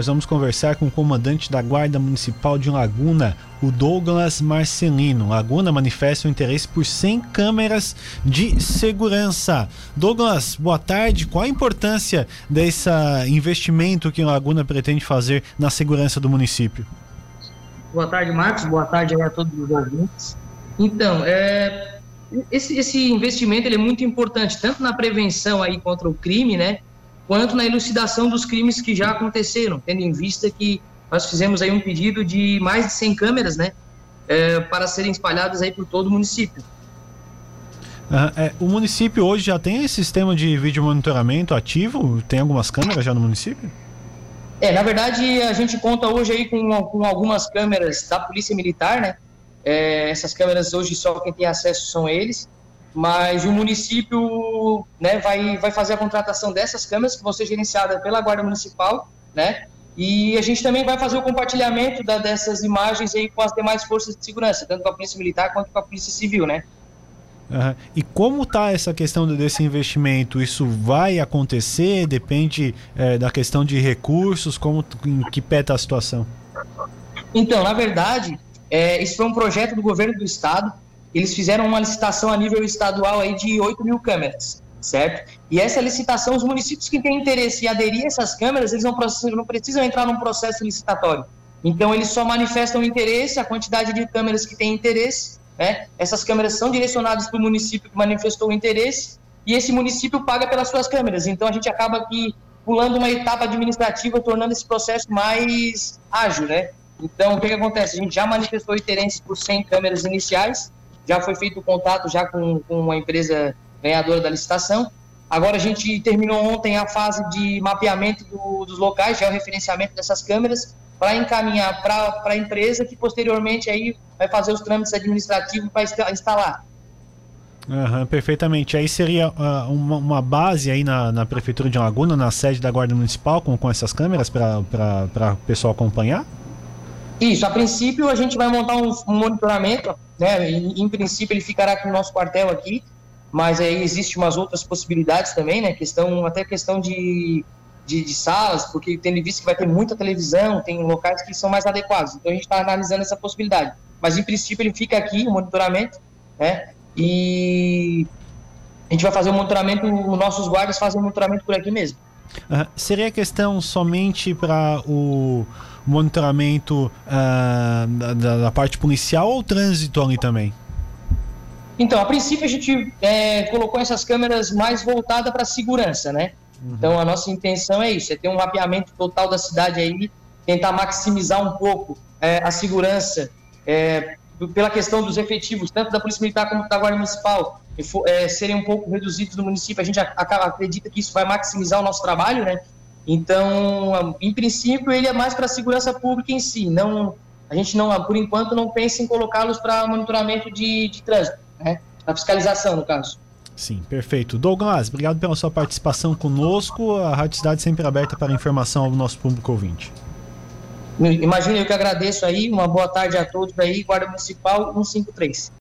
nós vamos conversar com o comandante da Guarda Municipal de Laguna, o Douglas Marcelino. Laguna manifesta o interesse por 100 câmeras de segurança. Douglas, boa tarde. Qual a importância desse investimento que Laguna pretende fazer na segurança do município? Boa tarde, Marcos. Boa tarde a todos os ouvintes. Então, é, esse, esse investimento ele é muito importante, tanto na prevenção aí contra o crime, né, quanto na elucidação dos crimes que já aconteceram, tendo em vista que nós fizemos aí um pedido de mais de 100 câmeras, né, é, para serem espalhadas aí por todo o município. Uh, é, o município hoje já tem esse sistema de vídeo monitoramento ativo? Tem algumas câmeras já no município? É, na verdade, a gente conta hoje aí com, com algumas câmeras da Polícia Militar, né? É, essas câmeras hoje só quem tem acesso são eles, mas o município né, vai, vai fazer a contratação dessas câmeras que vão ser gerenciadas pela Guarda Municipal, né? E a gente também vai fazer o compartilhamento da, dessas imagens aí com as demais forças de segurança, tanto com a Polícia Militar quanto com a Polícia Civil, né? Uhum. E como está essa questão desse investimento? Isso vai acontecer? Depende é, da questão de recursos? Como em que pé está a situação? Então, na verdade, é, isso foi um projeto do governo do estado. Eles fizeram uma licitação a nível estadual aí de 8 mil câmeras, certo? E essa licitação, os municípios que têm interesse em aderir a essas câmeras, eles não precisam, não precisam entrar num processo licitatório. Então, eles só manifestam interesse, a quantidade de câmeras que têm interesse, né? Essas câmeras são direcionadas para o município que manifestou o interesse e esse município paga pelas suas câmeras. Então, a gente acaba aqui pulando uma etapa administrativa, tornando esse processo mais ágil, né? Então, o que, que acontece? A gente já manifestou interesse por 100 câmeras iniciais, já foi feito o contato já com, com a empresa ganhadora da licitação. Agora a gente terminou ontem a fase de mapeamento do, dos locais, já é o referenciamento dessas câmeras, para encaminhar para a empresa que posteriormente aí vai fazer os trâmites administrativos para instalar. Uhum, perfeitamente. Aí seria uh, uma, uma, base aí na, na Prefeitura de Laguna, na sede da Guarda Municipal, com, com essas câmeras para o pessoal acompanhar? Isso, a princípio a gente vai montar um, um monitoramento, né? Em, em, princípio ele ficará aqui no nosso quartel aqui, mas aí existe umas outras possibilidades também, né? Questão, até questão de, de, de salas, porque tendo visto que vai ter muita televisão, tem locais que são mais adequados. Então a gente está analisando essa possibilidade. Mas em princípio ele fica aqui, o monitoramento, né? E a gente vai fazer o monitoramento, os nossos guardas fazem o monitoramento por aqui mesmo. Seria questão somente para o monitoramento uh, da, da, parte policial ou trânsito ali também? Então, a princípio a gente é, colocou essas câmeras mais voltadas para segurança, né? Uhum. Então a nossa intenção é isso, é ter um mapeamento total da cidade aí, tentar maximizar um pouco é, a segurança é, pela questão dos efetivos, tanto da Polícia Militar como da Guarda Municipal, é, serem um pouco reduzidos no município. A gente acredita que isso vai maximizar o nosso trabalho, né? Então, em princípio, ele é mais para a segurança pública em si. Não, a gente não, por enquanto, não pensa em colocá-los para monitoramento de, de trânsito, né? A fiscalização, no caso. Sim, perfeito. Douglas, obrigado pela sua participação conosco. A Rádio Cidade sempre aberta para informação ao nosso público ouvinte. Imagina, eu que agradeço aí. Uma boa tarde a todos aí. Guarda Municipal 153.